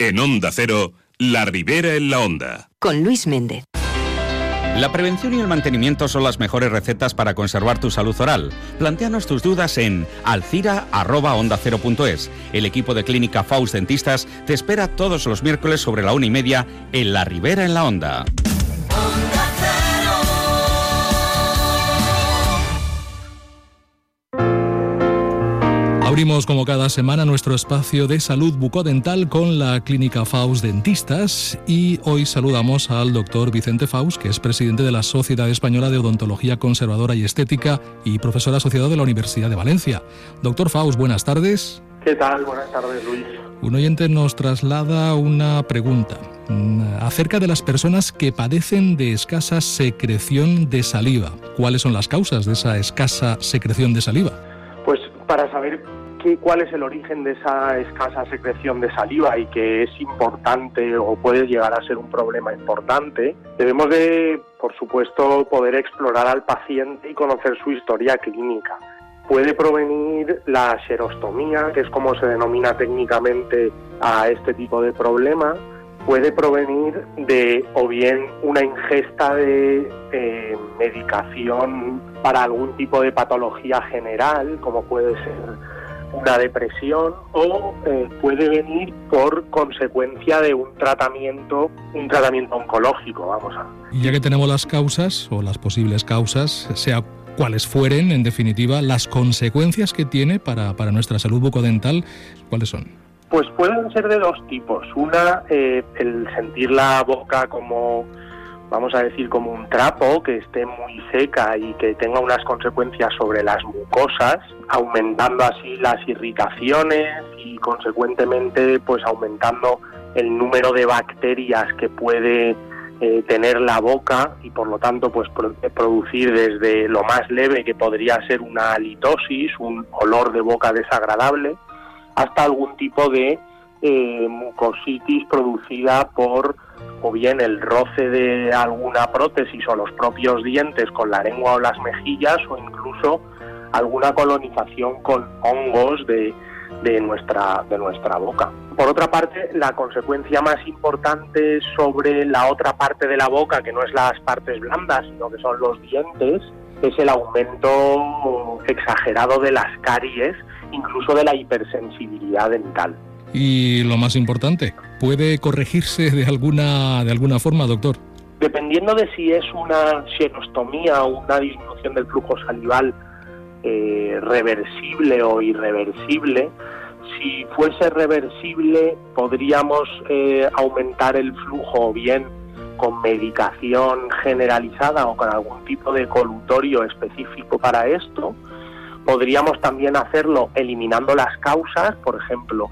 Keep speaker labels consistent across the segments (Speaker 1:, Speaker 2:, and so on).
Speaker 1: En Onda Cero, La Ribera en la Onda.
Speaker 2: Con Luis Méndez.
Speaker 3: La prevención y el mantenimiento son las mejores recetas para conservar tu salud oral. Plantéanos tus dudas en alcira.onda0.es. El equipo de Clínica Faust Dentistas te espera todos los miércoles sobre la una y media en La Ribera en la Onda.
Speaker 4: Abrimos como cada semana nuestro espacio de salud bucodental con la Clínica Faust Dentistas y hoy saludamos al doctor Vicente Faust, que es presidente de la Sociedad Española de Odontología Conservadora y Estética y profesor asociado de la Universidad de Valencia. Doctor Faust, buenas tardes.
Speaker 5: ¿Qué tal? Buenas tardes, Luis.
Speaker 4: Un oyente nos traslada una pregunta mm, acerca de las personas que padecen de escasa secreción de saliva. ¿Cuáles son las causas de esa escasa secreción de saliva?
Speaker 5: Pues para saber cuál es el origen de esa escasa secreción de saliva y que es importante o puede llegar a ser un problema importante, debemos de, por supuesto, poder explorar al paciente y conocer su historia clínica. Puede provenir la xerostomía, que es como se denomina técnicamente a este tipo de problema, puede provenir de o bien una ingesta de eh, medicación para algún tipo de patología general, como puede ser una depresión o eh, puede venir por consecuencia de un tratamiento, un tratamiento oncológico, vamos a.
Speaker 4: Y ya que tenemos las causas o las posibles causas, sea cuales fueren, en definitiva, las consecuencias que tiene para, para nuestra salud bucodental, ¿cuáles son?
Speaker 5: Pues pueden ser de dos tipos. Una, eh, el sentir la boca como vamos a decir, como un trapo que esté muy seca y que tenga unas consecuencias sobre las mucosas, aumentando así las irritaciones y consecuentemente pues aumentando el número de bacterias que puede eh, tener la boca y por lo tanto pues producir desde lo más leve que podría ser una halitosis, un olor de boca desagradable, hasta algún tipo de eh, mucositis producida por o bien el roce de alguna prótesis o los propios dientes con la lengua o las mejillas o incluso alguna colonización con hongos de, de, nuestra, de nuestra boca. Por otra parte, la consecuencia más importante sobre la otra parte de la boca, que no es las partes blandas, sino que son los dientes, es el aumento exagerado de las caries, incluso de la hipersensibilidad dental.
Speaker 4: Y lo más importante, ¿puede corregirse de alguna, de alguna forma, doctor?
Speaker 5: Dependiendo de si es una xerostomía o una disminución del flujo salival eh, reversible o irreversible, si fuese reversible podríamos eh, aumentar el flujo bien con medicación generalizada o con algún tipo de colutorio específico para esto. Podríamos también hacerlo eliminando las causas, por ejemplo,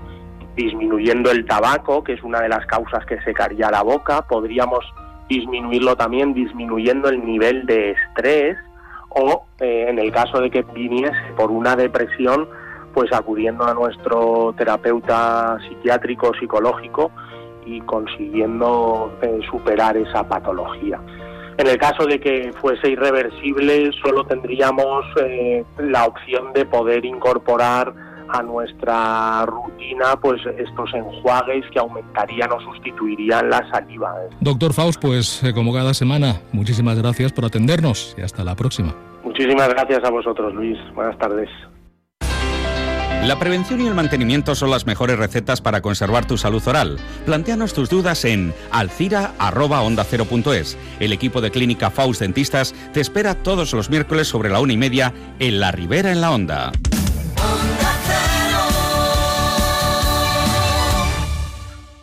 Speaker 5: disminuyendo el tabaco, que es una de las causas que secaría la boca, podríamos disminuirlo también disminuyendo el nivel de estrés o eh, en el caso de que viniese por una depresión, pues acudiendo a nuestro terapeuta psiquiátrico psicológico y consiguiendo eh, superar esa patología. En el caso de que fuese irreversible, solo tendríamos eh, la opción de poder incorporar a nuestra rutina pues estos enjuagues que aumentarían o sustituirían la saliva.
Speaker 4: Doctor Faust, pues eh, como cada semana, muchísimas gracias por atendernos y hasta la próxima.
Speaker 5: Muchísimas gracias a vosotros, Luis. Buenas tardes.
Speaker 3: La prevención y el mantenimiento son las mejores recetas para conservar tu salud oral. Plantéanos tus dudas en alcira.onda0.es. El equipo de Clínica Faust Dentistas te espera todos los miércoles sobre la una y media en La Ribera en la Onda.